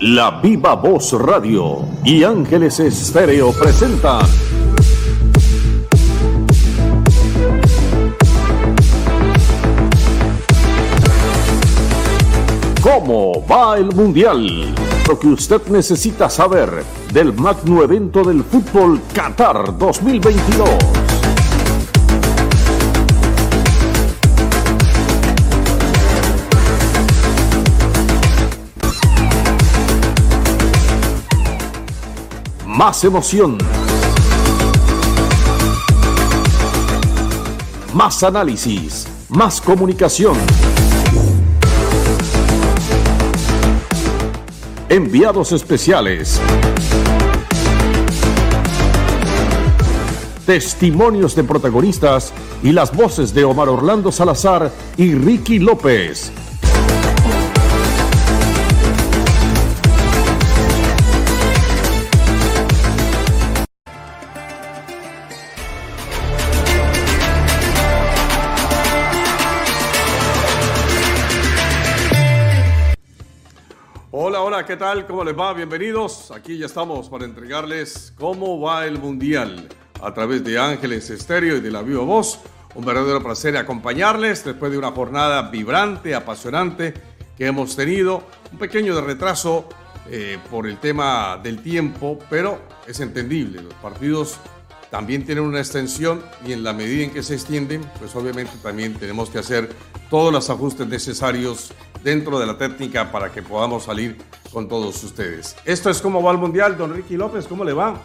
La Viva Voz Radio y Ángeles Estéreo presentan. ¿Cómo va el Mundial? Lo que usted necesita saber del magno evento del fútbol Qatar 2022. Más emoción. Más análisis. Más comunicación. Enviados especiales. Testimonios de protagonistas y las voces de Omar Orlando Salazar y Ricky López. ¿Qué tal? ¿Cómo les va? Bienvenidos. Aquí ya estamos para entregarles cómo va el Mundial a través de Ángeles Estéreo y de la Viva Voz. Un verdadero placer acompañarles después de una jornada vibrante, apasionante que hemos tenido. Un pequeño retraso eh, por el tema del tiempo, pero es entendible. Los partidos también tienen una extensión y en la medida en que se extienden, pues obviamente también tenemos que hacer todos los ajustes necesarios dentro de la técnica para que podamos salir con todos ustedes. Esto es como va el Mundial, don Ricky López, ¿cómo le va?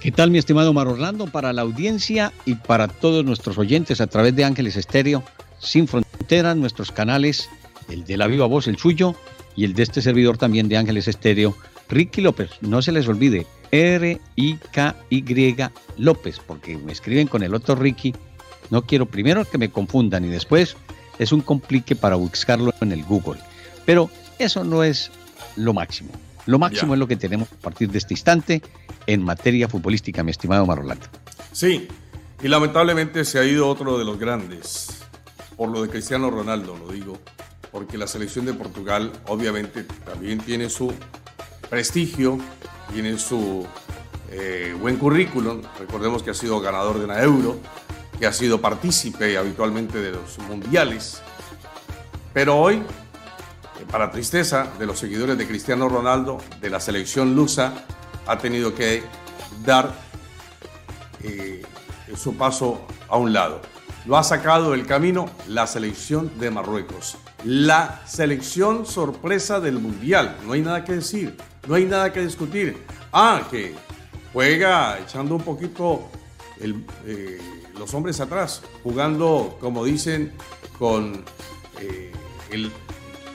¿Qué tal, mi estimado Mar Orlando? Para la audiencia y para todos nuestros oyentes a través de Ángeles Estéreo, Sin Fronteras, nuestros canales, el de la Viva Voz, el suyo, y el de este servidor también de Ángeles Estéreo, Ricky López. No se les olvide, R-I-K-Y López, porque me escriben con el otro Ricky. No quiero primero que me confundan y después es un complique para buscarlo en el Google. Pero eso no es lo máximo. Lo máximo es lo que tenemos a partir de este instante en materia futbolística, mi estimado Marolanda. Sí, y lamentablemente se ha ido otro de los grandes, por lo de Cristiano Ronaldo, lo digo, porque la selección de Portugal obviamente también tiene su prestigio, tiene su eh, buen currículum, recordemos que ha sido ganador de una euro, que ha sido partícipe habitualmente de los mundiales, pero hoy para tristeza de los seguidores de Cristiano Ronaldo, de la selección lusa, ha tenido que dar eh, su paso a un lado. Lo ha sacado del camino la selección de Marruecos. La selección sorpresa del Mundial. No hay nada que decir, no hay nada que discutir. Ah, que juega echando un poquito eh, los hombres atrás, jugando, como dicen, con eh,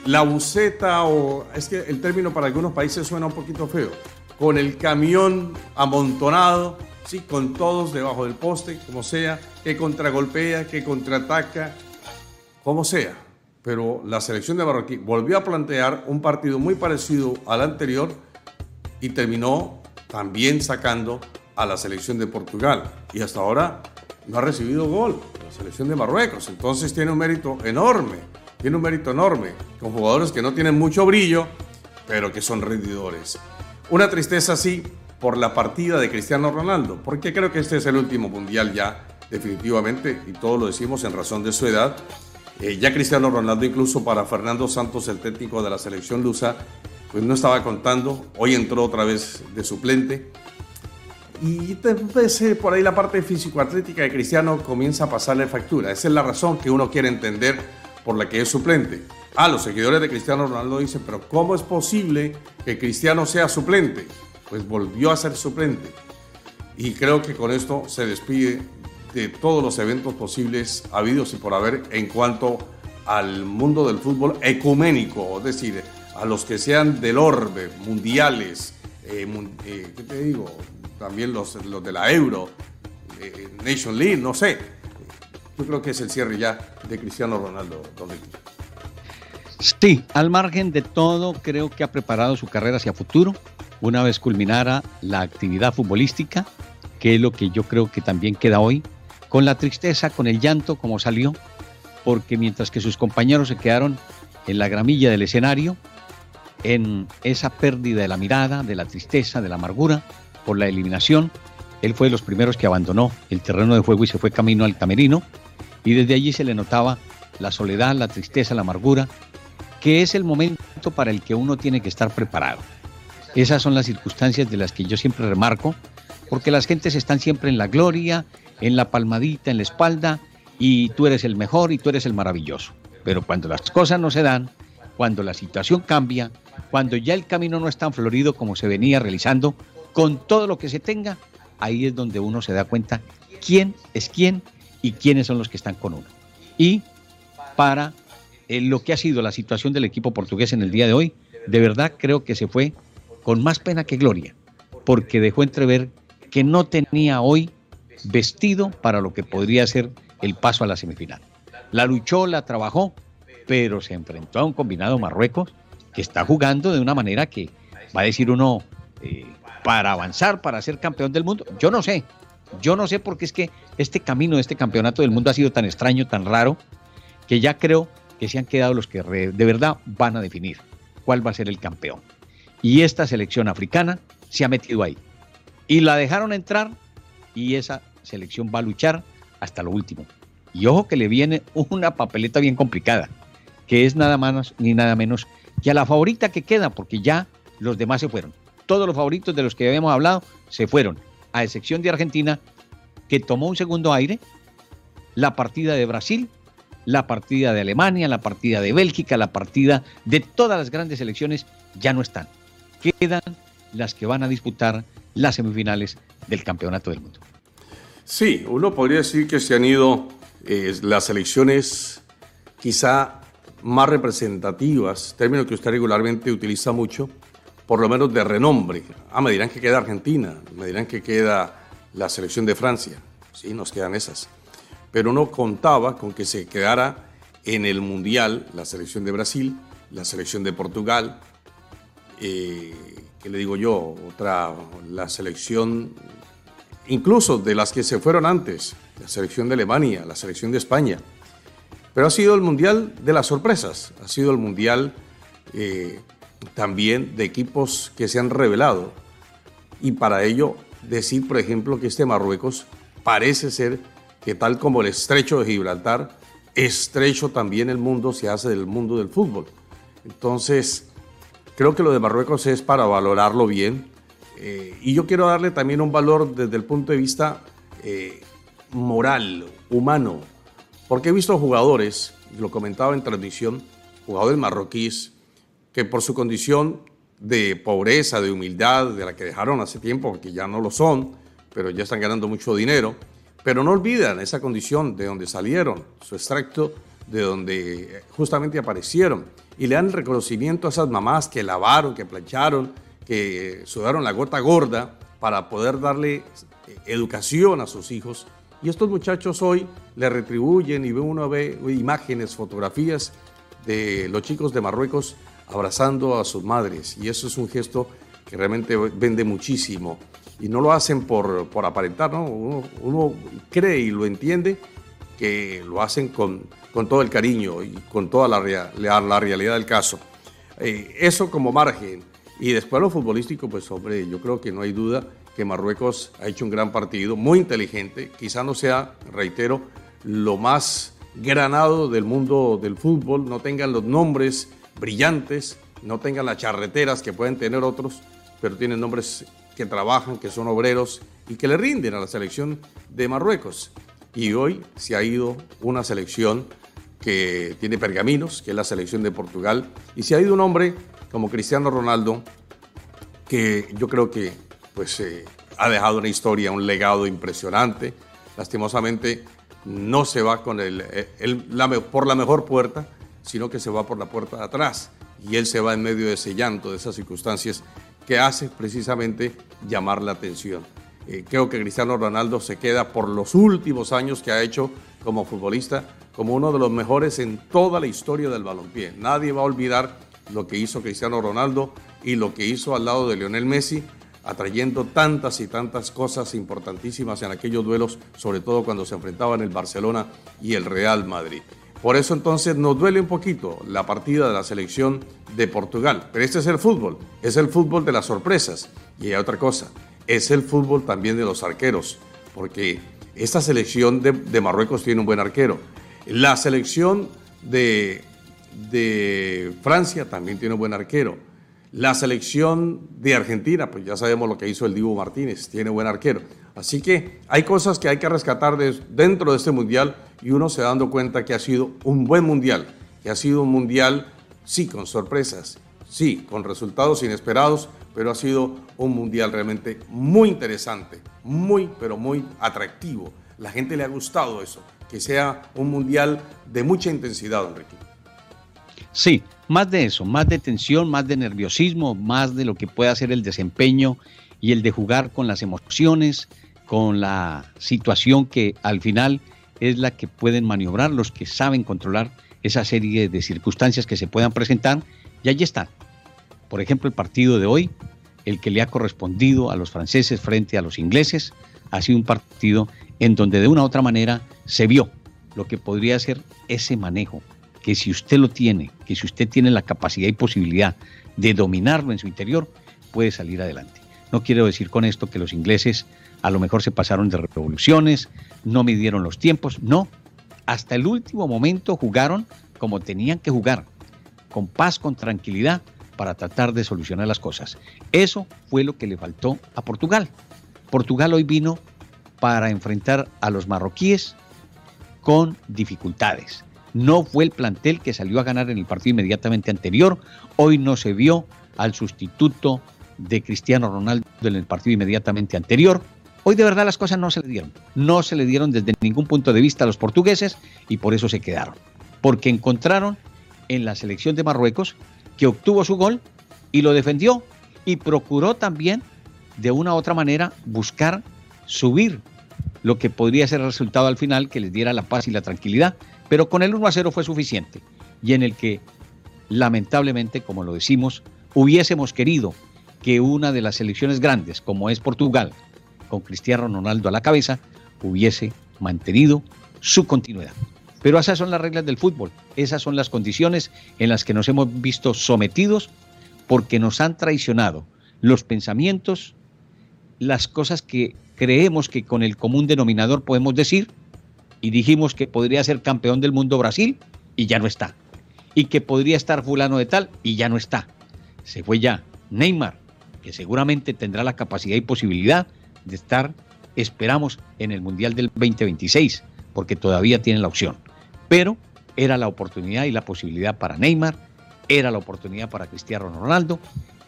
la buceta o es que el término para algunos países suena un poquito feo, con el camión amontonado, sí, con todos debajo del poste, como sea, que contragolpea, que contraataca, como sea. Pero la selección de Marroquí volvió a plantear un partido muy parecido al anterior y terminó también sacando a la selección de Portugal. Y hasta ahora no ha recibido gol la selección de Marruecos. Entonces tiene un mérito enorme tiene un mérito enorme, con jugadores que no tienen mucho brillo, pero que son rendidores. Una tristeza sí por la partida de Cristiano Ronaldo, porque creo que este es el último mundial ya, definitivamente, y todo lo decimos en razón de su edad. Eh, ya Cristiano Ronaldo, incluso para Fernando Santos, el técnico de la selección lusa, pues no estaba contando, hoy entró otra vez de suplente. Y entonces por ahí la parte físico-atlética de Cristiano comienza a pasarle factura. Esa es la razón que uno quiere entender por la que es suplente. Ah, los seguidores de Cristiano Ronaldo dicen, pero ¿cómo es posible que Cristiano sea suplente? Pues volvió a ser suplente. Y creo que con esto se despide de todos los eventos posibles habidos y por haber en cuanto al mundo del fútbol ecuménico, es decir, a los que sean del orbe, mundiales, eh, eh, ¿qué te digo? También los, los de la Euro, eh, Nation League, no sé. Yo creo que es el cierre ya de Cristiano Ronaldo, don Sí, al margen de todo, creo que ha preparado su carrera hacia futuro, una vez culminara la actividad futbolística, que es lo que yo creo que también queda hoy, con la tristeza, con el llanto, como salió, porque mientras que sus compañeros se quedaron en la gramilla del escenario, en esa pérdida de la mirada, de la tristeza, de la amargura por la eliminación. Él fue de los primeros que abandonó el terreno de juego y se fue camino al camerino. Y desde allí se le notaba la soledad, la tristeza, la amargura, que es el momento para el que uno tiene que estar preparado. Esas son las circunstancias de las que yo siempre remarco, porque las gentes están siempre en la gloria, en la palmadita, en la espalda, y tú eres el mejor y tú eres el maravilloso. Pero cuando las cosas no se dan, cuando la situación cambia, cuando ya el camino no es tan florido como se venía realizando, con todo lo que se tenga, ahí es donde uno se da cuenta quién es quién y quiénes son los que están con uno. Y para eh, lo que ha sido la situación del equipo portugués en el día de hoy, de verdad creo que se fue con más pena que gloria, porque dejó entrever que no tenía hoy vestido para lo que podría ser el paso a la semifinal. La luchó, la trabajó, pero se enfrentó a un combinado Marruecos que está jugando de una manera que va a decir uno, eh, para avanzar, para ser campeón del mundo. Yo no sé, yo no sé porque es que este camino de este campeonato del mundo ha sido tan extraño, tan raro, que ya creo que se han quedado los que de verdad van a definir cuál va a ser el campeón. Y esta selección africana se ha metido ahí. Y la dejaron entrar y esa selección va a luchar hasta lo último. Y ojo que le viene una papeleta bien complicada, que es nada más ni nada menos que a la favorita que queda, porque ya los demás se fueron. Todos los favoritos de los que habíamos hablado se fueron, a excepción de Argentina, que tomó un segundo aire, la partida de Brasil, la partida de Alemania, la partida de Bélgica, la partida de todas las grandes selecciones ya no están. Quedan las que van a disputar las semifinales del Campeonato del Mundo. Sí, uno podría decir que se han ido eh, las elecciones quizá más representativas, término que usted regularmente utiliza mucho, por lo menos de renombre. Ah, me dirán que queda Argentina, me dirán que queda la selección de Francia. Sí, nos quedan esas. Pero uno contaba con que se quedara en el Mundial la selección de Brasil, la selección de Portugal, eh, ¿qué le digo yo? Otra, la selección, incluso de las que se fueron antes, la selección de Alemania, la selección de España. Pero ha sido el mundial de las sorpresas, ha sido el mundial eh, también de equipos que se han revelado. Y para ello decir, por ejemplo, que este Marruecos parece ser que tal como el estrecho de Gibraltar, estrecho también el mundo se hace del mundo del fútbol. Entonces, creo que lo de Marruecos es para valorarlo bien. Eh, y yo quiero darle también un valor desde el punto de vista eh, moral, humano, porque he visto jugadores, lo comentaba en transmisión, jugadores marroquíes, que por su condición de pobreza, de humildad, de la que dejaron hace tiempo, porque ya no lo son, pero ya están ganando mucho dinero, pero no olvidan esa condición de donde salieron, su extracto de donde justamente aparecieron, y le dan reconocimiento a esas mamás que lavaron, que plancharon, que sudaron la gota gorda para poder darle educación a sus hijos. Y estos muchachos hoy le retribuyen y uno ve imágenes, fotografías de los chicos de Marruecos abrazando a sus madres. Y eso es un gesto que realmente vende muchísimo. Y no lo hacen por, por aparentar, ¿no? Uno, cree y lo entiende que lo hacen con, con todo el cariño y con toda la, la, realidad del caso. Eh, eso como margen. Y después lo futbolístico, pues hombre, yo creo que no hay duda que Marruecos ha hecho un gran partido, muy inteligente, quizá no sea, reitero, lo más granado del mundo del fútbol, no tengan los nombres brillantes, no tengan las charreteras que pueden tener otros, pero tienen nombres que trabajan, que son obreros y que le rinden a la selección de Marruecos. Y hoy se ha ido una selección que tiene pergaminos, que es la selección de Portugal, y se ha ido un hombre como Cristiano Ronaldo, que yo creo que pues eh, ha dejado una historia, un legado impresionante. Lastimosamente no se va con el, por la mejor puerta, sino que se va por la puerta de atrás. Y él se va en medio de ese llanto, de esas circunstancias que hace precisamente llamar la atención. Eh, creo que Cristiano Ronaldo se queda por los últimos años que ha hecho como futbolista como uno de los mejores en toda la historia del balompié. Nadie va a olvidar lo que hizo Cristiano Ronaldo y lo que hizo al lado de Lionel Messi atrayendo tantas y tantas cosas importantísimas en aquellos duelos, sobre todo cuando se enfrentaban el Barcelona y el Real Madrid. Por eso entonces nos duele un poquito la partida de la selección de Portugal. Pero este es el fútbol, es el fútbol de las sorpresas. Y hay otra cosa, es el fútbol también de los arqueros, porque esta selección de, Marruecos tiene un buen arquero. La selección de, Francia también tiene un buen arquero. La selección de Argentina, pues ya sabemos lo que hizo el Divo Martínez, tiene buen arquero. Así que hay cosas que hay que rescatar dentro de este mundial y uno se dando cuenta que ha sido un buen mundial, que ha sido un mundial, sí, con sorpresas, sí, con resultados inesperados, pero ha sido un mundial realmente muy interesante, muy, pero muy atractivo. La gente le ha gustado eso, que sea un mundial de mucha intensidad, Enrique. Sí, más de eso, más de tensión, más de nerviosismo, más de lo que puede hacer el desempeño y el de jugar con las emociones, con la situación que al final es la que pueden maniobrar los que saben controlar esa serie de circunstancias que se puedan presentar. Y allí están. Por ejemplo, el partido de hoy, el que le ha correspondido a los franceses frente a los ingleses, ha sido un partido en donde de una u otra manera se vio lo que podría ser ese manejo, que si usted lo tiene, que si usted tiene la capacidad y posibilidad de dominarlo en su interior, puede salir adelante. No quiero decir con esto que los ingleses a lo mejor se pasaron de revoluciones, no midieron los tiempos, no. Hasta el último momento jugaron como tenían que jugar, con paz, con tranquilidad, para tratar de solucionar las cosas. Eso fue lo que le faltó a Portugal. Portugal hoy vino para enfrentar a los marroquíes con dificultades. No fue el plantel que salió a ganar en el partido inmediatamente anterior. Hoy no se vio al sustituto de Cristiano Ronaldo en el partido inmediatamente anterior. Hoy de verdad las cosas no se le dieron. No se le dieron desde ningún punto de vista a los portugueses y por eso se quedaron. Porque encontraron en la selección de Marruecos que obtuvo su gol y lo defendió y procuró también de una u otra manera buscar subir lo que podría ser el resultado al final que les diera la paz y la tranquilidad. Pero con el 1 a 0 fue suficiente y en el que lamentablemente, como lo decimos, hubiésemos querido que una de las selecciones grandes, como es Portugal, con Cristiano Ronaldo a la cabeza, hubiese mantenido su continuidad. Pero esas son las reglas del fútbol, esas son las condiciones en las que nos hemos visto sometidos porque nos han traicionado los pensamientos, las cosas que creemos que con el común denominador podemos decir, y dijimos que podría ser campeón del mundo Brasil y ya no está, y que podría estar fulano de tal y ya no está. Se fue ya Neymar, que seguramente tendrá la capacidad y posibilidad de estar, esperamos, en el Mundial del 2026, porque todavía tiene la opción. Pero era la oportunidad y la posibilidad para Neymar, era la oportunidad para Cristiano Ronaldo,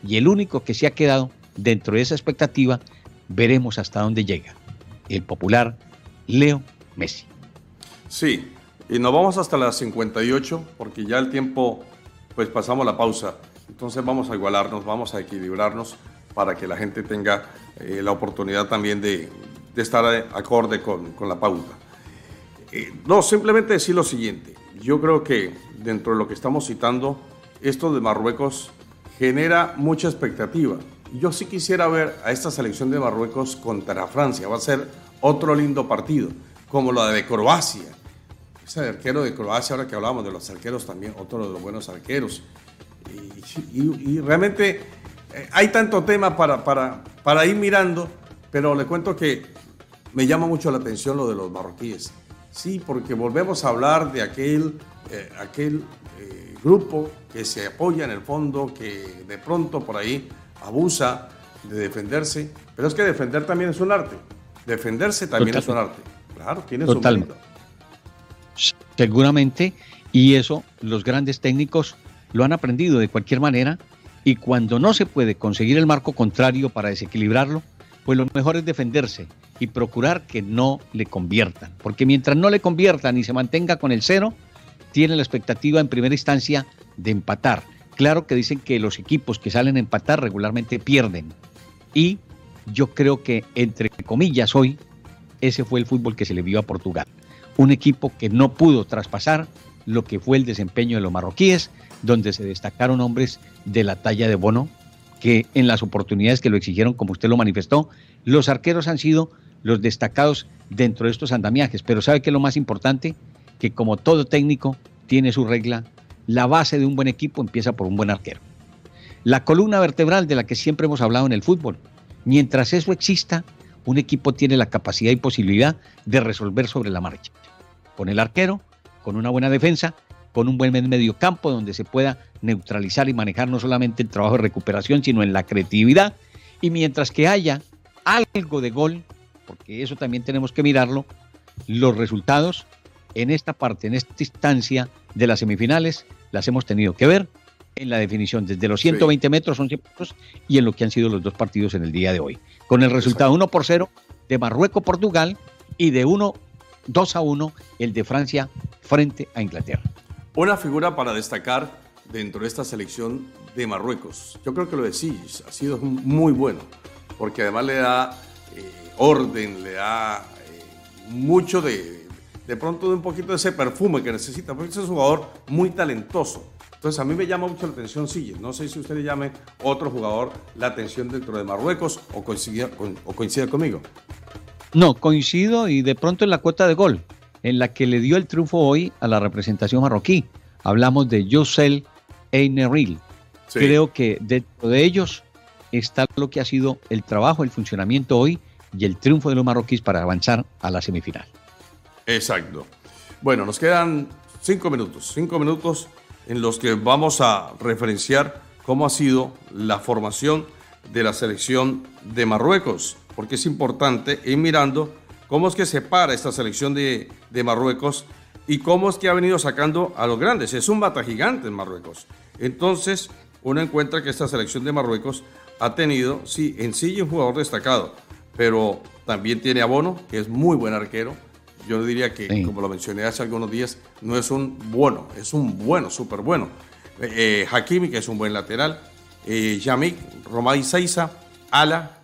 y el único que se ha quedado dentro de esa expectativa, veremos hasta dónde llega, el popular Leo Messi. Sí, y nos vamos hasta las 58, porque ya el tiempo, pues pasamos la pausa. Entonces vamos a igualarnos, vamos a equilibrarnos para que la gente tenga eh, la oportunidad también de, estar acorde con, la pauta. Eh, no, simplemente decir lo siguiente. Yo creo que dentro de lo que estamos citando, esto de Marruecos genera mucha expectativa. Yo sí quisiera ver a esta selección de Marruecos contra Francia. Va a ser otro lindo partido, como la de Croacia. Ese arquero de Croacia, ahora que hablamos de los arqueros también, otro de los buenos arqueros. Y realmente eh, hay tanto tema para, para, para ir mirando, pero le cuento que me llama mucho la atención lo de los marroquíes. Sí, porque volvemos a hablar de aquel, eh, aquel eh, grupo que se apoya en el fondo, que de pronto por ahí abusa de defenderse. Pero es que defender también es un arte. Defenderse también es un arte. Claro, tiene su mérito. Seguramente, y eso los grandes técnicos lo han aprendido de cualquier manera y cuando no se puede conseguir el marco contrario para desequilibrarlo, pues lo mejor es defenderse y procurar que no le conviertan. Porque mientras no le conviertan y se mantenga con el cero, tiene la expectativa en primera instancia de empatar. Claro que dicen que los equipos que salen a empatar regularmente pierden. Y yo creo que, entre comillas, hoy ese fue el fútbol que se le vio a Portugal. Un equipo que no pudo traspasar lo que fue el desempeño de los marroquíes, donde se destacaron hombres de la talla de Bono, que en las oportunidades que lo exigieron, como usted lo manifestó, los arqueros han sido los destacados dentro de estos andamiajes. Pero ¿sabe qué es lo más importante? que como todo técnico tiene su regla, la base de un buen equipo empieza por un buen arquero. La columna vertebral de la que siempre hemos hablado en el fútbol. Mientras eso exista, un equipo tiene la capacidad y posibilidad de resolver sobre la marcha. Con el arquero, con una buena defensa, con un buen medio campo donde se pueda neutralizar y manejar no solamente el trabajo de recuperación, sino en la creatividad. Y mientras que haya algo de gol, porque eso también tenemos que mirarlo, los resultados en esta parte, en esta instancia de las semifinales, las hemos tenido que ver en la definición. Desde los 120 metros son 100 puntos y en lo que han sido los dos partidos en el día de hoy. Con el resultado 1 por 0 de Marruecos-Portugal y de 1 2 a 1 el de Francia frente a Inglaterra. Una figura para destacar dentro de esta selección de Marruecos. Yo creo que lo decís, ha sido muy bueno, porque además le da eh, orden, le da eh, mucho de, de pronto de un poquito de ese perfume que necesita, porque es un jugador muy talentoso. Entonces a mí me llama mucho la atención Sille. No sé si usted le llame otro jugador la atención dentro de Marruecos o coincida, o coincida conmigo. No, coincido y de pronto en la cuota de gol, en la que le dio el triunfo hoy a la representación marroquí. Hablamos de Yosel Eineril. Creo que dentro de ellos está lo que ha sido el trabajo, el funcionamiento hoy y el triunfo de los marroquíes para avanzar a la semifinal. Exacto. Bueno, nos quedan cinco minutos, cinco minutos en los que vamos a referenciar cómo ha sido la formación de la selección de Marruecos, porque es importante ir mirando cómo es que se para esta selección de, de Marruecos y cómo es que ha venido sacando a los grandes. Es un bata gigante en Marruecos. Entonces, uno encuentra que esta selección de Marruecos ha tenido, sí, en sí un jugador destacado, pero también tiene a Bono, que es muy buen arquero, yo diría que, como lo mencioné hace algunos días, no es un bueno, es un bueno, súper bueno. Eh, eh, Hakimi, que es un buen lateral. Eh, Yamik, Romay Saiza, Ala,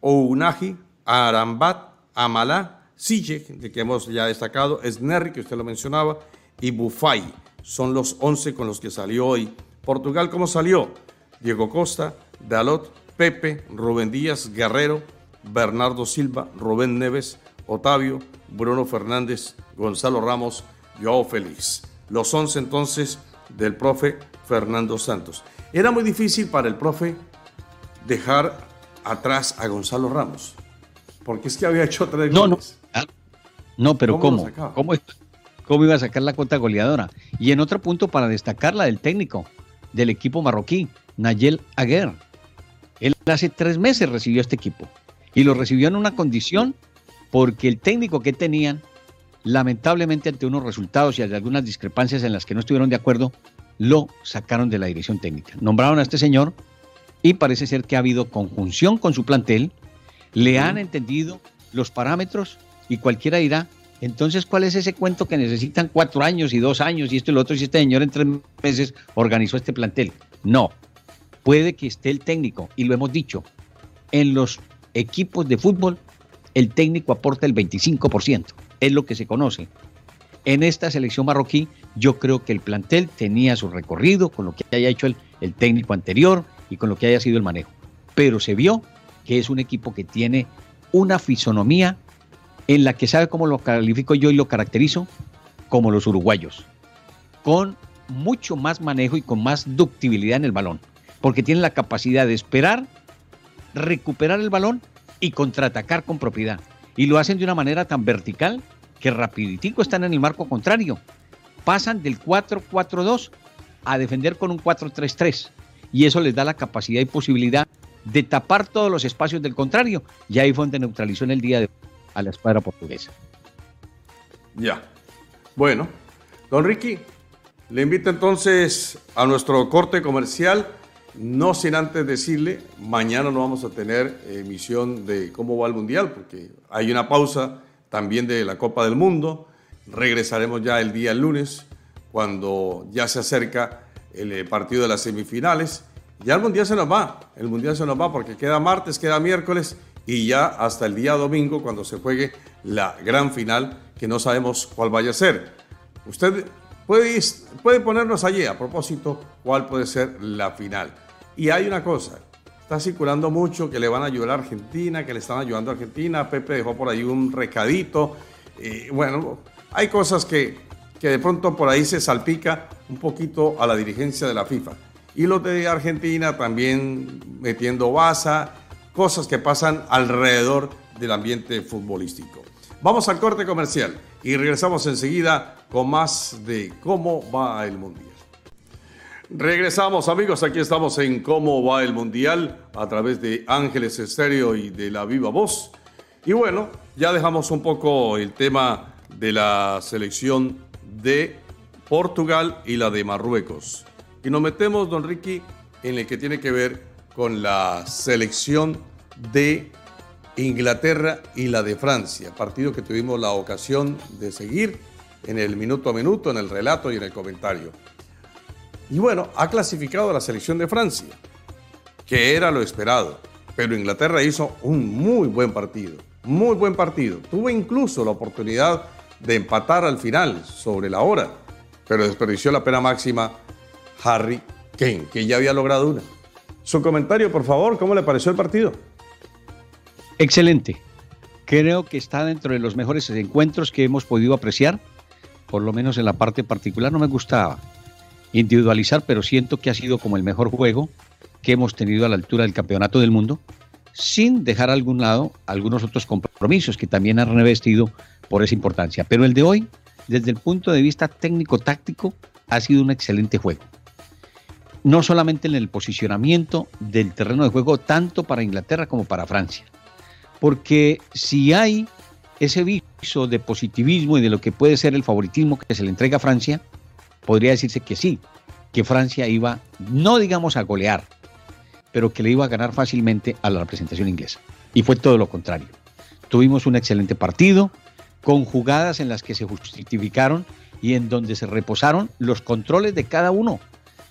Ounaji, Arambat, Amalá, Sille, de que hemos ya destacado, Esnerri, que usted lo mencionaba, y Bufay. Son los 11 con los que salió hoy. Portugal, ¿cómo salió? Diego Costa, Dalot, Pepe, Rubén Díaz, Guerrero, Bernardo Silva, Rubén Neves, Otavio, Bruno Fernández, Gonzalo Ramos, Joao Félix. Los 11 entonces del profe Fernando Santos. Era muy difícil para el profe dejar atrás a Gonzalo Ramos, porque es que había hecho tres no, goles. No, no, pero ¿cómo? ¿Cómo, ¿Cómo iba a sacar la cuota goleadora? Y en otro punto para destacar la del técnico del equipo marroquí, Nayel Aguer. Él hace tres meses recibió este equipo y lo recibió en una condición porque el técnico que tenían, lamentablemente ante unos resultados y algunas discrepancias en las que no estuvieron de acuerdo, lo sacaron de la dirección técnica. Nombraron a este señor y parece ser que ha habido conjunción con su plantel, le han entendido los parámetros y cualquiera dirá, entonces, ¿cuál es ese cuento que necesitan cuatro años y dos años y esto y lo otro? Y este señor en tres meses organizó este plantel. No, puede que esté el técnico, y lo hemos dicho, en los equipos de fútbol el técnico aporta el 25%, es lo que se conoce. En esta selección marroquí yo creo que el plantel tenía su recorrido con lo que haya hecho el, técnico anterior y con lo que haya sido el manejo, pero se vio que es un equipo que tiene una fisonomía en la que sabe cómo lo califico yo y lo caracterizo como los uruguayos, con mucho más manejo y con más ductibilidad en el balón, porque tienen la capacidad de esperar, recuperar el balón y contraatacar con propiedad. Y lo hacen de una manera tan vertical que rapiditico están en el marco contrario. Pasan del 4-4-2 a defender con un 4-3-3. Y eso les da la capacidad y posibilidad de tapar todos los espacios del contrario. Y ahí fue donde neutralizó en el día de a la escuadra portuguesa. Ya. Bueno, don Ricky, le invito entonces a nuestro corte comercial no sin antes decirle, mañana no vamos a tener emisión de cómo va el Mundial, porque hay una pausa también de la Copa del Mundo. Regresaremos ya el día lunes, cuando ya se acerca el eh, partido de las semifinales. Ya el Mundial se nos va, el Mundial se nos va porque queda martes, queda miércoles y ya hasta el día domingo, cuando se juegue la gran final, que no sabemos cuál vaya a ser. Usted puede, ponernos allí a propósito cuál puede ser la final. Y hay una cosa, está circulando mucho que le van a ayudar a Argentina, que le están ayudando a Argentina. Pepe dejó por ahí un recadito. bueno, hay cosas que, que de pronto por ahí se salpica un poquito a la dirigencia de la FIFA. Y los de Argentina también metiendo baza, cosas que pasan alrededor del ambiente futbolístico. Vamos al corte comercial y regresamos enseguida con más de cómo va el Mundial. Regresamos amigos, aquí estamos en cómo va el Mundial a través de Ángeles Estéreo y de la Viva Voz. Y bueno, ya dejamos un poco el tema de la selección de Portugal y la de Marruecos. Y nos metemos, don Ricky, en el que tiene que ver con la selección de Inglaterra y la de Francia, partido que tuvimos la ocasión de seguir en el minuto a minuto, en el relato y en el comentario. Y bueno, ha clasificado la selección de Francia, que era lo esperado, pero Inglaterra hizo un muy buen partido, muy buen partido. Tuvo incluso la oportunidad de empatar al final sobre la hora, pero desperdició la pena máxima Harry Kane, que ya había logrado una. Su comentario, por favor, ¿cómo le pareció el partido? Excelente. Creo que está dentro de los mejores encuentros que hemos podido apreciar, por lo menos en la parte particular. No me gustaba individualizar, pero siento que ha sido como el mejor juego que hemos tenido a la altura del campeonato del mundo, sin dejar a algún lado algunos otros compromisos que también han revestido por esa importancia. Pero el de hoy, desde el punto de vista técnico-táctico, ha sido un excelente juego. No solamente en el posicionamiento del terreno de juego, tanto para Inglaterra como para Francia porque si hay ese viso de positivismo y de lo que puede ser el favoritismo que se le entrega a Francia, podría decirse que sí, que Francia iba, no digamos a golear, pero que le iba a ganar fácilmente a la representación inglesa. Y fue todo lo contrario. Tuvimos un excelente partido, con jugadas en las que se justificaron y en donde se reposaron los controles de cada uno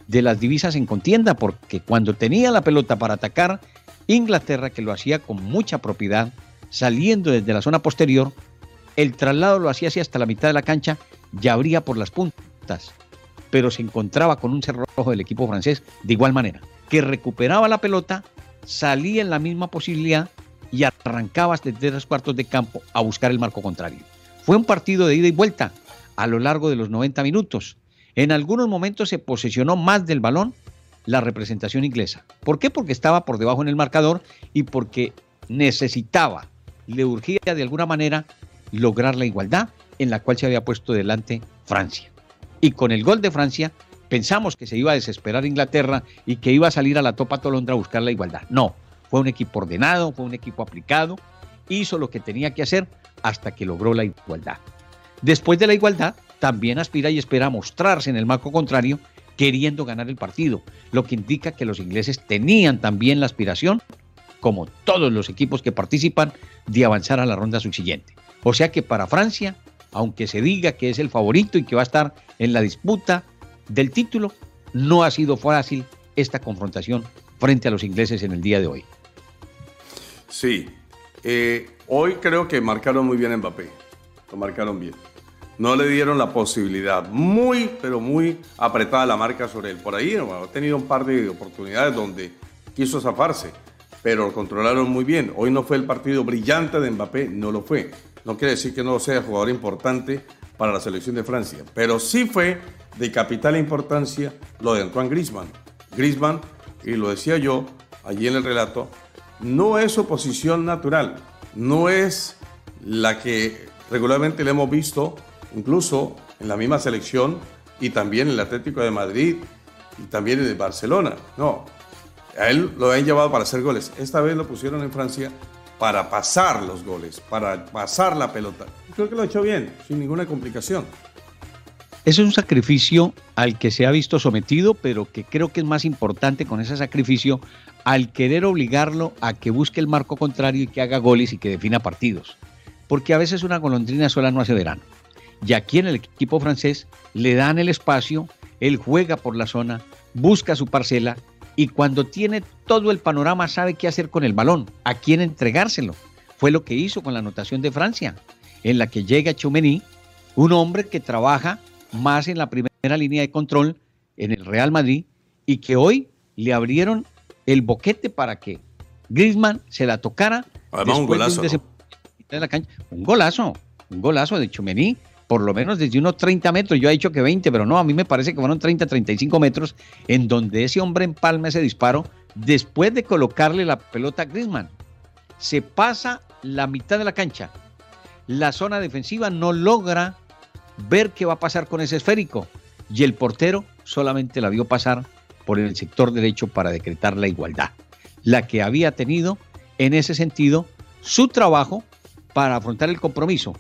de las divisas en contienda, porque cuando tenía la pelota para atacar, Inglaterra, que lo hacía con mucha propiedad, saliendo desde la zona posterior, el traslado lo hacía así hasta la mitad de la cancha y abría por las puntas, pero se encontraba con un cerrojo del equipo francés de igual manera, que recuperaba la pelota, salía en la misma posibilidad y arrancaba desde tres cuartos de campo a buscar el marco contrario. Fue un partido de ida y vuelta a lo largo de los 90 minutos. En algunos momentos se posesionó más del balón la representación inglesa. ¿Por qué? Porque estaba por debajo en el marcador y porque necesitaba, le urgía de alguna manera lograr la igualdad en la cual se había puesto delante Francia. Y con el gol de Francia pensamos que se iba a desesperar Inglaterra y que iba a salir a la topa tolondra a buscar la igualdad. No, fue un equipo ordenado, fue un equipo aplicado, hizo lo que tenía que hacer hasta que logró la igualdad. Después de la igualdad, también aspira y espera mostrarse en el marco contrario queriendo ganar el partido, lo que indica que los ingleses tenían también la aspiración, como todos los equipos que participan, de avanzar a la ronda subsiguiente. O sea que para Francia, aunque se diga que es el favorito y que va a estar en la disputa del título, no ha sido fácil esta confrontación frente a los ingleses en el día de hoy. Sí, eh, hoy creo que marcaron muy bien Mbappé, lo marcaron bien no le dieron la posibilidad. Muy, pero muy apretada la marca sobre él. Por ahí ha tenido un par de oportunidades donde quiso zafarse, pero lo controlaron muy bien. Hoy no fue el partido brillante de Mbappé, no lo fue. No quiere decir que no sea jugador importante para la selección de Francia, pero sí fue de capital importancia lo de Antoine Griezmann. Griezmann, y lo decía yo allí en el relato, no es su posición natural, no es la que regularmente le hemos visto incluso en la misma selección y también en el Atlético de Madrid y también en el Barcelona. No, a él lo han llevado para hacer goles. Esta vez lo pusieron en Francia para pasar los goles, para pasar la pelota. Creo que lo ha hecho bien, sin ninguna complicación. Es un sacrificio al que se ha visto sometido, pero que creo que es más importante con ese sacrificio al querer obligarlo a que busque el marco contrario y que haga goles y que defina partidos. Porque a veces una golondrina sola no hace verano. Y aquí en el equipo francés le dan el espacio, él juega por la zona, busca su parcela y cuando tiene todo el panorama sabe qué hacer con el balón, a quién entregárselo. Fue lo que hizo con la anotación de Francia, en la que llega Choumeny, un hombre que trabaja más en la primera línea de control en el Real Madrid y que hoy le abrieron el boquete para que Griezmann se la tocara. Además, un golazo. De, la cancha. Un golazo, un golazo de Choumeny por lo menos desde unos 30 metros, yo he dicho que 20, pero no, a mí me parece que fueron 30, 35 metros, en donde ese hombre empalma ese disparo después de colocarle la pelota a Griezmann. Se pasa la mitad de la cancha. La zona defensiva no logra ver qué va a pasar con ese esférico y el portero solamente la vio pasar por el sector derecho para decretar la igualdad, la que había tenido en ese sentido su trabajo para afrontar el compromiso.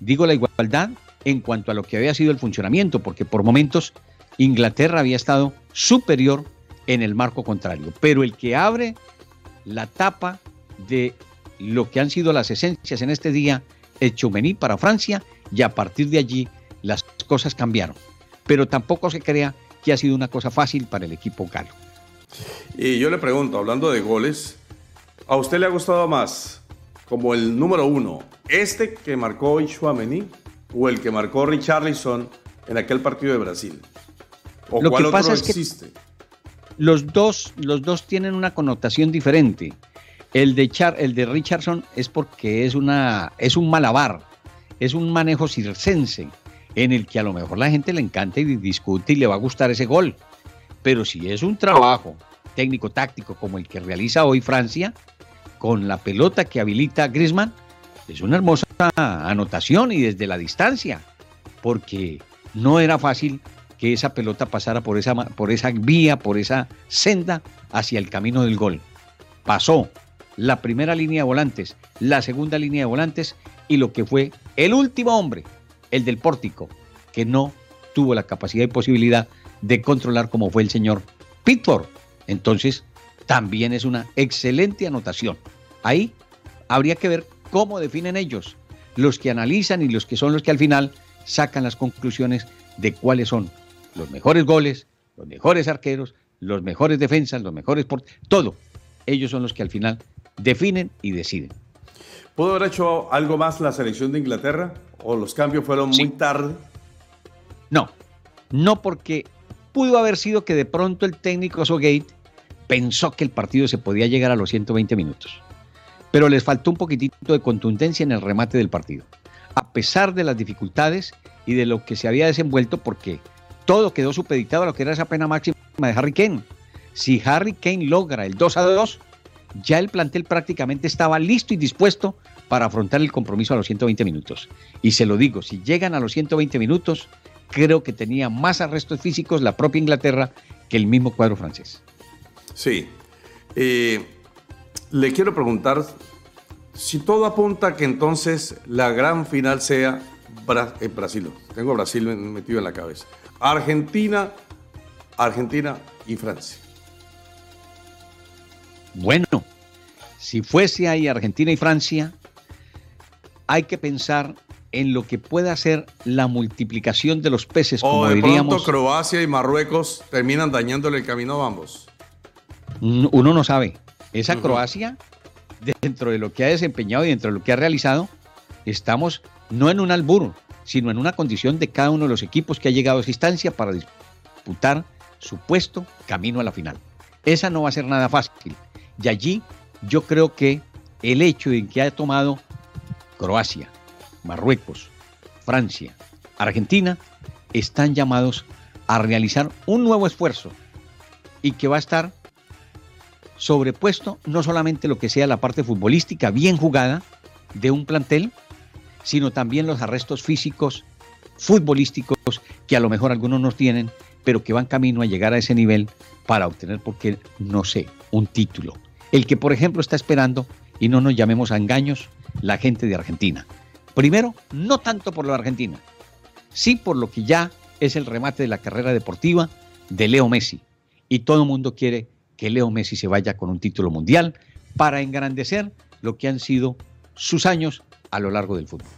Digo la igualdad en cuanto a lo que había sido el funcionamiento, porque por momentos Inglaterra había estado superior en el marco contrario, pero el que abre la tapa de lo que han sido las esencias en este día es Chumení para Francia y a partir de allí las cosas cambiaron. Pero tampoco se crea que ha sido una cosa fácil para el equipo galo. Y yo le pregunto, hablando de goles, ¿a usted le ha gustado más como el número uno, este que marcó Chouameni o el que marcó Richarlison en aquel partido de Brasil? ¿O Lo cuál que pasa es existe? Que los dos, los dos tienen una connotación diferente. El de, Char, el de Richardson es porque es, una, es un malabar, es un manejo circense en el que a lo mejor la gente le encanta y discute y le va a gustar ese gol. Pero si es un trabajo técnico-táctico como el que realiza hoy Francia, con la pelota que habilita Griezmann, es una hermosa anotación y desde la distancia, porque no era fácil que esa pelota pasara por esa, por esa vía, por esa senda hacia el camino del gol. Pasó la primera línea de volantes, la segunda línea de volantes y lo que fue el último hombre el del pórtico, que no tuvo la capacidad y posibilidad de controlar como fue el señor Pitford. Entonces, también es una excelente anotación. Ahí habría que ver cómo definen ellos, los que analizan y los que son los que al final sacan las conclusiones de cuáles son los mejores goles, los mejores arqueros, los mejores defensas, los mejores por todo. Ellos son los que al final definen y deciden. ¿Pudo haber hecho algo más la selección de Inglaterra? ¿O los cambios fueron muy tarde? No, no porque pudo haber sido que de pronto el técnico Sogate pensó que el partido se podía llegar a los 120 minutos. Pero les faltó un poquitito de contundencia en el remate del partido. A pesar de las dificultades y de lo que se había desenvuelto, porque todo quedó supeditado a lo que era esa pena máxima de Harry Kane. Si Harry Kane logra el 2 a 2, ya el plantel prácticamente estaba listo y dispuesto para afrontar el compromiso a los 120 minutos. Y se lo digo, si llegan a los 120 minutos, creo que tenía más arrestos físicos la propia Inglaterra que el mismo cuadro francés. Sí. Eh, le quiero preguntar si todo apunta que entonces la gran final sea en Brasil. Tengo Brasil metido en la cabeza. Argentina, Argentina y Francia. Bueno, si fuese ahí Argentina y Francia, hay que pensar en lo que pueda ser la multiplicación de los peces, como o de diríamos. Pronto Croacia y Marruecos terminan dañándole el camino a ambos. Uno no sabe. Esa Croacia, dentro de lo que ha desempeñado y dentro de lo que ha realizado, estamos no en un albur, sino en una condición de cada uno de los equipos que ha llegado a esa instancia para disputar su puesto camino a la final. Esa no va a ser nada fácil. Y allí yo creo que el hecho de que ha tomado Croacia, Marruecos, Francia, Argentina, están llamados a realizar un nuevo esfuerzo y que va a estar sobrepuesto no solamente lo que sea la parte futbolística bien jugada de un plantel, sino también los arrestos físicos, futbolísticos, que a lo mejor algunos no tienen, pero que van camino a llegar a ese nivel para obtener, porque no sé, un título. El que, por ejemplo, está esperando, y no nos llamemos a engaños, la gente de Argentina. Primero, no tanto por la Argentina, sí por lo que ya es el remate de la carrera deportiva de Leo Messi. Y todo el mundo quiere que Leo Messi se vaya con un título mundial para engrandecer lo que han sido sus años a lo largo del fútbol.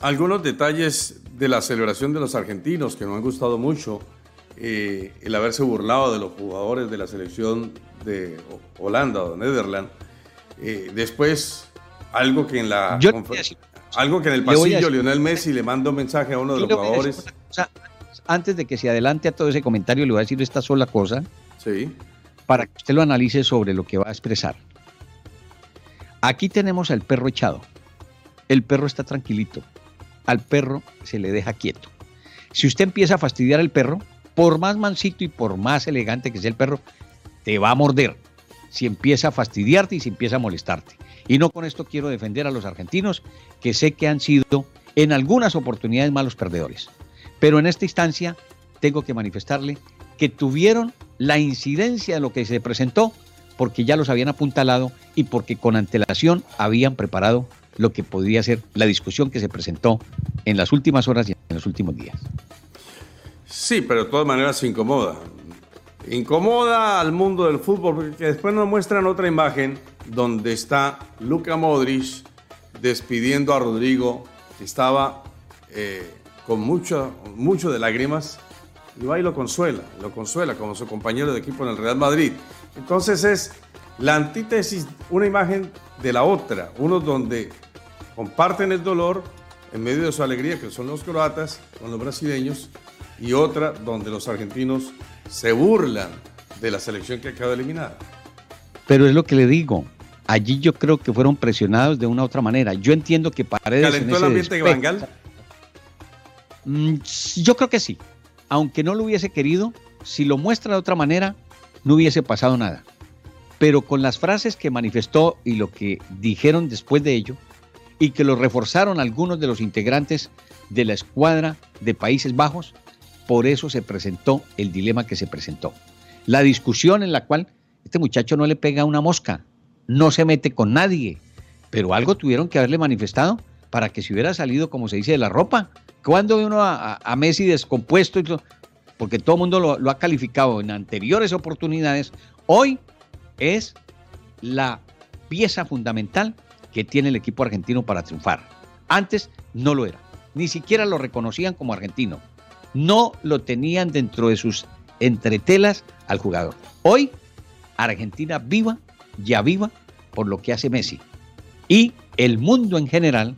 Algunos detalles de la celebración de los argentinos que nos han gustado mucho, eh, el haberse burlado de los jugadores de la selección de Holanda o de Netherlands. Eh, después algo que en la algo que en el pasillo Lionel Messi le manda un mensaje a uno de los jugadores. antes de que se adelante a todo ese comentario, le voy a decir esta sola cosa. Sí. Para que usted lo analice sobre lo que va a expresar. Aquí tenemos al perro echado. El perro está tranquilito. al perro se le deja quieto. Si usted empieza a fastidiar al perro, por más mansito y por más elegante que sea el perro, te va a morder si empieza a fastidiarte y si empieza a molestarte. Y no con esto quiero defender a los argentinos, que sé que han sido en algunas oportunidades malos perdedores. Pero en esta instancia tengo que manifestarle que tuvieron la incidencia de lo que se presentó porque ya los habían apuntalado y porque con antelación habían preparado lo que podría ser la discusión que se presentó en las últimas horas y en los últimos días. Sí, pero de todas maneras se incomoda. Incomoda al mundo del fútbol porque después nos muestran otra imagen donde está Luca Modric despidiendo a Rodrigo, que estaba eh, con mucho, mucho de lágrimas, y va y lo consuela, lo consuela como su compañero de equipo en el Real Madrid. Entonces es la antítesis, una imagen de la otra, uno donde comparten el dolor en medio de su alegría, que son los croatas con los brasileños, y otra donde los argentinos se burlan de la selección que acaba de eliminar. Pero es lo que le digo, allí yo creo que fueron presionados de una u otra manera. Yo entiendo que Paredes... ¿Calentó el ambiente de Bangal? Mm, yo creo que sí. Aunque no lo hubiese querido, si lo muestra de otra manera, no hubiese pasado nada. Pero con las frases que manifestó y lo que dijeron después de ello, y que lo reforzaron algunos de los integrantes de la escuadra de Países Bajos, por eso se presentó el dilema que se presentó. La discusión en la cual este muchacho no le pega una mosca, no se mete con nadie, pero algo tuvieron que haberle manifestado para que se hubiera salido, como se dice, de la ropa. Cuando ve uno a, Messi descompuesto, porque todo el mundo lo ha calificado en anteriores oportunidades, hoy es la pieza fundamental que tiene el equipo argentino para triunfar. Antes no lo era, ni siquiera lo reconocían como argentino, no lo tenían dentro de sus entretelas al jugador. Hoy, Argentina viva, ya viva, por lo que hace Messi. Y el mundo en general,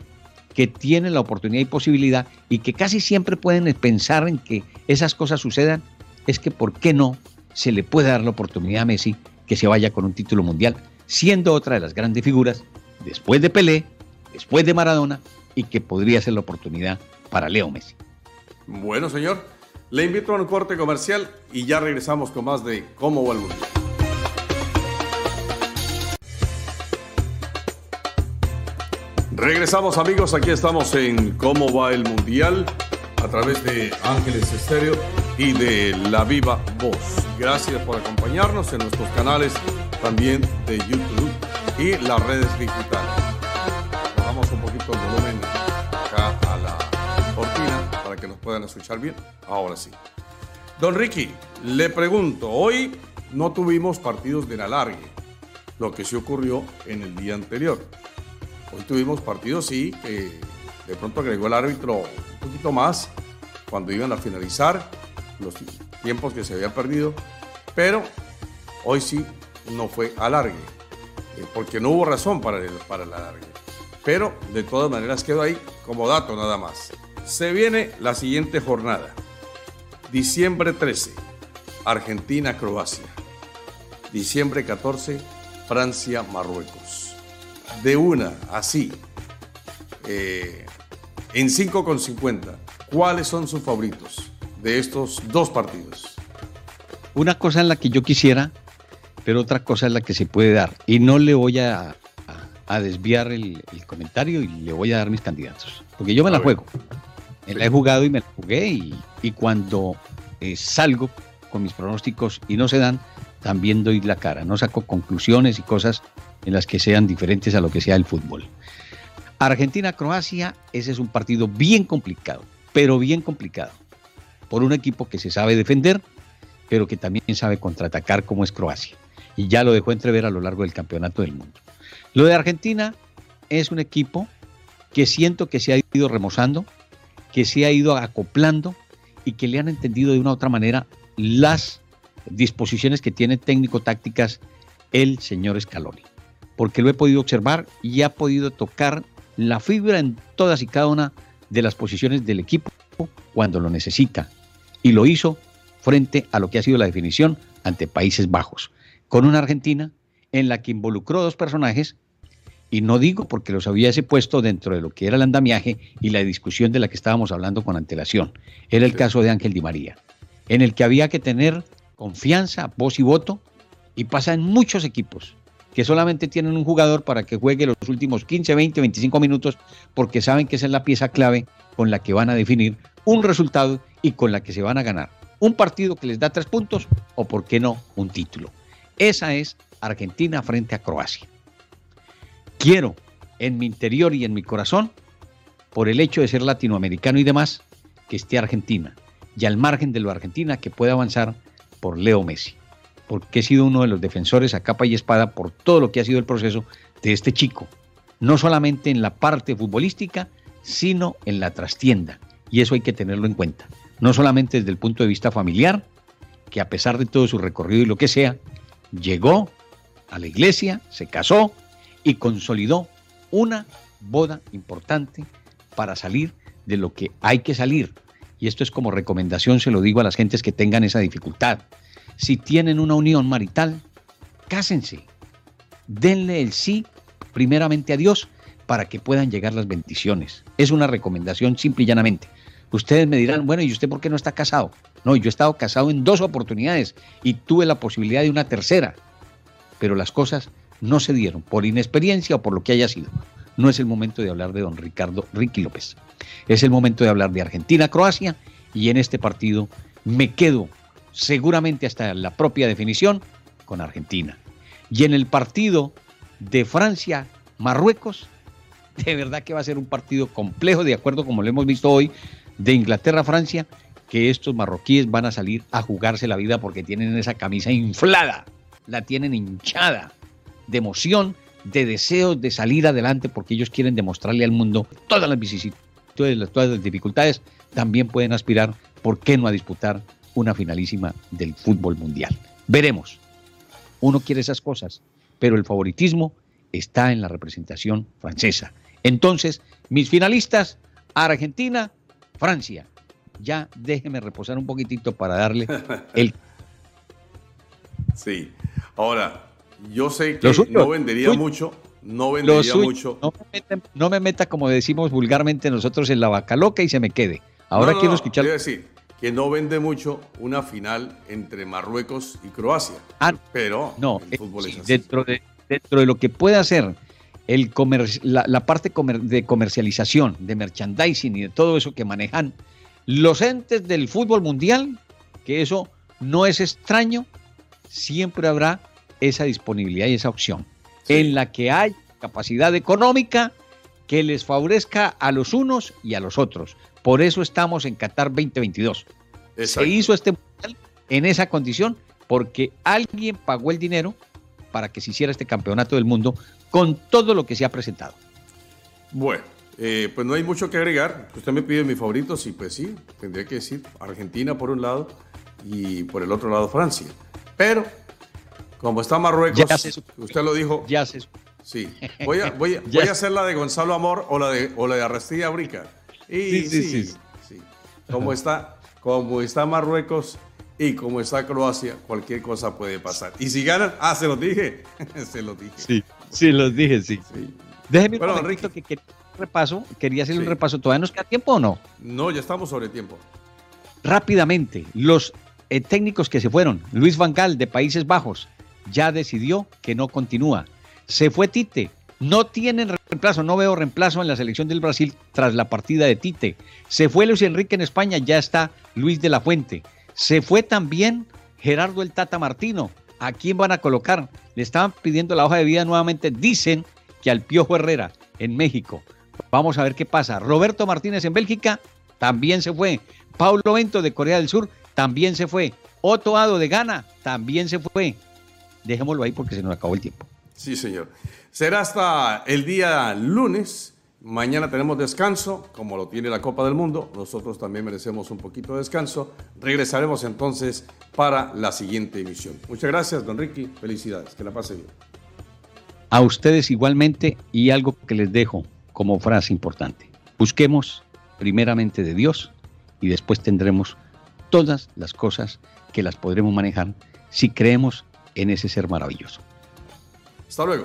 que tiene la oportunidad y posibilidad, y que casi siempre pueden pensar en que esas cosas sucedan, es que ¿por qué no se le puede dar la oportunidad a Messi que se vaya con un título mundial, siendo otra de las grandes figuras después de Pelé, después de Maradona y que podría ser la oportunidad para Leo Messi. Bueno, señor, le invito a un corte comercial y ya regresamos con más de cómo va el mundo. Regresamos amigos, aquí estamos en Cómo va el Mundial a través de Ángeles Estéreo y de La Viva Voz. Gracias por acompañarnos en nuestros canales también de YouTube y las redes digitales. Bajamos un poquito el volumen acá a la cortina para que nos puedan escuchar bien. Ahora sí. Don Ricky, le pregunto, hoy no tuvimos partidos de la alargue, lo que sí ocurrió en el día anterior. Hoy tuvimos partidos, sí, de pronto agregó el árbitro un poquito más cuando iban a finalizar los tiempos que se habían perdido, pero hoy sí no fue alargue. Eh, porque no hubo razón para el, para la larga. Pero de todas maneras quedó ahí como dato nada más. Se viene la siguiente jornada. Diciembre 13, Argentina-Croacia. Diciembre 14, Francia-Marruecos. De una, así, eh, en 5,50, ¿cuáles son sus favoritos de estos dos partidos? Una cosa en la que yo quisiera pero otra cosa es la que se puede dar. Y no le voy a, desviar el, comentario y le voy a dar mis candidatos, porque yo me la juego. Me la he jugado y me la jugué y, cuando eh, salgo con mis pronósticos y no se dan, también doy la cara, no saco conclusiones y cosas en las que sean diferentes a lo que sea el fútbol. Argentina-Croacia, ese es un partido bien complicado, pero bien complicado, por un equipo que se sabe defender, pero que también sabe contraatacar como es Croacia y ya lo dejó entrever a lo largo del campeonato del mundo. Lo de Argentina es un equipo que siento que se ha ido remozando, que se ha ido acoplando y que le han entendido de una u otra manera las disposiciones que tiene técnico-tácticas el señor Scaloni. Porque lo he podido observar y ha podido tocar la fibra en todas y cada una de las posiciones del equipo cuando lo necesita. Y lo hizo frente a lo que ha sido la definición ante Países Bajos con una Argentina en la que involucró dos personajes y no digo porque los hubiese puesto dentro de lo que era el andamiaje y la discusión de la que estábamos hablando con antelación. Era el caso de Ángel Di María, en el que había que tener confianza, voz y voto, y pasa en muchos equipos que solamente tienen un jugador para que juegue los últimos 15, 20, 25 minutos, porque saben que esa es la pieza clave con la que van a definir un resultado y con la que se van a ganar un partido que les da tres puntos o, por qué no, un título. Esa es Argentina frente a Croacia. Quiero en mi interior y en mi corazón, por el hecho de ser latinoamericano y demás, que esté Argentina y al margen de lo Argentina que pueda avanzar por Leo Messi, porque he sido uno de los defensores a capa y espada por todo lo que ha sido el proceso de este chico, no solamente en la parte futbolística, sino en la trastienda, y eso hay que tenerlo en cuenta, no solamente desde el punto de vista familiar, que a pesar de todo su recorrido y lo que sea, llegó a la iglesia, se casó, y consolidó una boda importante para salir de lo que hay que salir. Y esto es como recomendación, se lo digo a las gentes que tengan esa dificultad. Si tienen una unión marital, cásense. Denle el sí primeramente a Dios para que puedan llegar las bendiciones. Es una recomendación simple y llanamente. Ustedes me dirán, bueno, ¿y usted por qué no está casado? No, yo he estado casado en dos oportunidades y tuve la posibilidad de una tercera. Pero las cosas no se dieron por inexperiencia o por lo que haya sido. No es el momento de hablar de don Ricardo Ricky López. Es el momento de hablar de Argentina-Croacia y en este partido me quedo seguramente hasta la propia definición con Argentina. Y en el partido de Francia-Marruecos, de verdad que va a ser un partido complejo, de acuerdo como lo hemos visto hoy, de Inglaterra-Francia, que estos marroquíes van a salir a jugarse la vida porque tienen esa camisa inflada, la tienen hinchada de emoción, de deseo de salir adelante, porque ellos quieren demostrarle al mundo todas las dificultades, también pueden aspirar, ¿por qué no a disputar una finalísima del fútbol mundial? Veremos. Uno quiere esas cosas, pero el favoritismo está en la representación francesa. Entonces, mis finalistas, Argentina, Francia. Ya déjeme reposar un poquitito para darle el... Sí. Ahora, yo sé que no vendería mucho, no vendería mucho. No me, meta, como decimos vulgarmente nosotros, en la vaca loca y se me quede. Ahora quiero escuchar. Quiero decir que no vende mucho una final entre Marruecos y Croacia. Ah, pero no, el fútbol es Dentro, de, dentro de lo que puede hacer el la, parte de comercialización, de merchandising y de todo eso que manejan los entes del fútbol mundial, que eso no es extraño, siempre habrá esa disponibilidad y esa opción, en la que hay capacidad económica que les favorezca a los unos y a los otros. Por eso estamos en Qatar 2022. Se hizo este mundial en esa condición porque alguien pagó el dinero para que se hiciera este campeonato del mundo con todo lo que se ha presentado. Bueno, eh, pues no hay mucho que agregar. Usted me pide mis favoritos y pues sí, tendría que decir Argentina por un lado y por el otro lado Francia. Pero como está Marruecos, usted lo dijo. Ya se Sí. Voy a, voy, voy a hacer la de Gonzalo Amor o la de, o la de Brica. Y, sí, sí, sí, Como está, como está Marruecos y como está Croacia, cualquier cosa puede pasar. Y si ganan, ah, se los dije. se los dije. Sí, sí, los dije, sí. Déjeme bueno, un que quería un repaso. Quería hacer un repaso. ¿Todavía nos queda tiempo o no? No, ya estamos sobre tiempo. Rápidamente, los eh, técnicos que se fueron. Luis Van Gaal de Países Bajos, ya decidió que no continúa. Se fue Tite, no tienen reemplazo, no veo reemplazo en la selección del Brasil tras la partida de Tite. Se fue Luis Enrique en España, ya está Luis de la Fuente. Se fue también Gerardo el Tata Martino. ¿A quién van a colocar? Le estaban pidiendo la hoja de vida nuevamente. Dicen que al Piojo Herrera en México. Vamos a ver qué pasa. Roberto Martínez en Bélgica también se fue. Paulo Vento de Corea del Sur también se fue. Otto Ado de Ghana también se fue dejémoslo ahí porque se nos acabó el tiempo. Sí, señor. Será hasta el día lunes. Mañana tenemos descanso, como lo tiene la Copa del Mundo. Nosotros también merecemos un poquito de descanso. Regresaremos entonces para la siguiente emisión. Muchas gracias, don Ricky. Felicidades. Que la pase bien. A ustedes igualmente y algo que les dejo como frase importante. Busquemos primeramente de Dios y después tendremos todas las cosas que las podremos manejar si creemos en ese ser maravilloso. Hasta luego.